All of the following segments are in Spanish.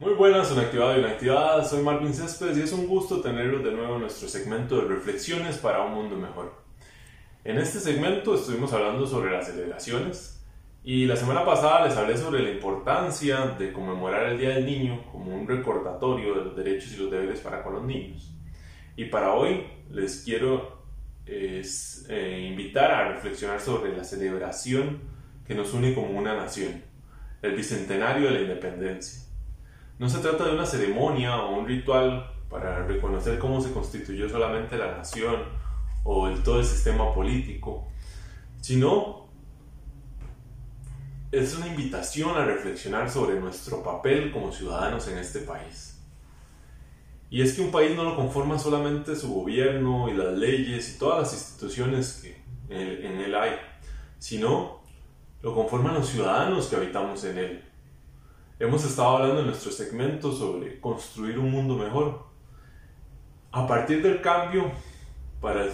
Muy buenas, una activada y una activada. Soy Marvin Céspedes y es un gusto tenerlos de nuevo en nuestro segmento de reflexiones para un mundo mejor. En este segmento estuvimos hablando sobre las celebraciones y la semana pasada les hablé sobre la importancia de conmemorar el Día del Niño como un recordatorio de los derechos y los deberes para con los niños. Y para hoy les quiero eh, invitar a reflexionar sobre la celebración que nos une como una nación, el Bicentenario de la Independencia. No se trata de una ceremonia o un ritual para reconocer cómo se constituyó solamente la nación o el, todo el sistema político, sino es una invitación a reflexionar sobre nuestro papel como ciudadanos en este país. Y es que un país no lo conforma solamente su gobierno y las leyes y todas las instituciones que en él hay, sino lo conforman los ciudadanos que habitamos en él. Hemos estado hablando en nuestro segmento sobre construir un mundo mejor. A partir del cambio, para,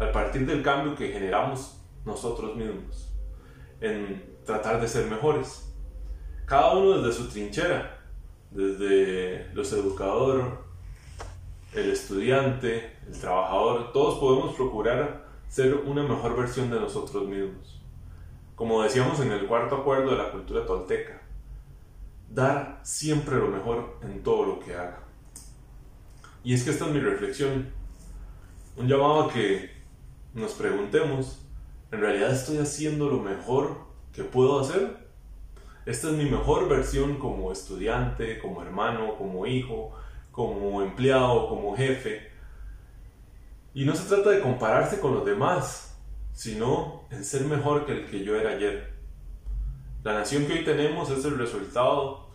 a partir del cambio que generamos nosotros mismos, en tratar de ser mejores. Cada uno desde su trinchera, desde los educadores, el estudiante, el trabajador, todos podemos procurar ser una mejor versión de nosotros mismos. Como decíamos en el cuarto acuerdo de la cultura tolteca, dar siempre lo mejor en todo lo que haga. Y es que esta es mi reflexión. Un llamado a que nos preguntemos, ¿en realidad estoy haciendo lo mejor que puedo hacer? Esta es mi mejor versión como estudiante, como hermano, como hijo, como empleado, como jefe. Y no se trata de compararse con los demás, sino en ser mejor que el que yo era ayer. La nación que hoy tenemos es el resultado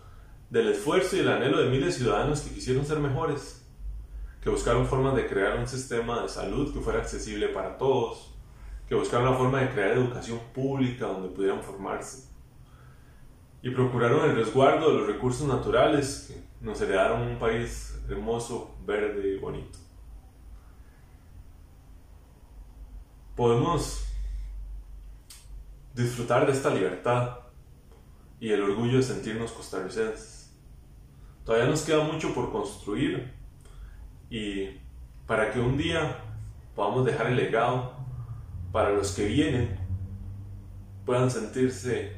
del esfuerzo y el anhelo de miles de ciudadanos que quisieron ser mejores, que buscaron formas de crear un sistema de salud que fuera accesible para todos, que buscaron la forma de crear educación pública donde pudieran formarse, y procuraron el resguardo de los recursos naturales que nos heredaron un país hermoso, verde y bonito. Podemos disfrutar de esta libertad y el orgullo de sentirnos costarricenses. Todavía nos queda mucho por construir y para que un día podamos dejar el legado para los que vienen puedan sentirse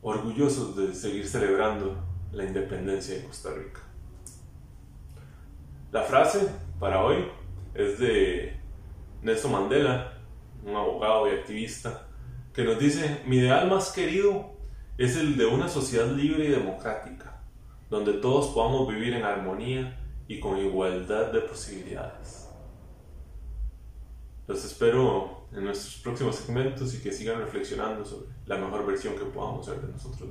orgullosos de seguir celebrando la independencia de Costa Rica. La frase para hoy es de Nelson Mandela, un abogado y activista que nos dice, mi ideal más querido es el de una sociedad libre y democrática, donde todos podamos vivir en armonía y con igualdad de posibilidades. Los espero en nuestros próximos segmentos y que sigan reflexionando sobre la mejor versión que podamos ser de nosotros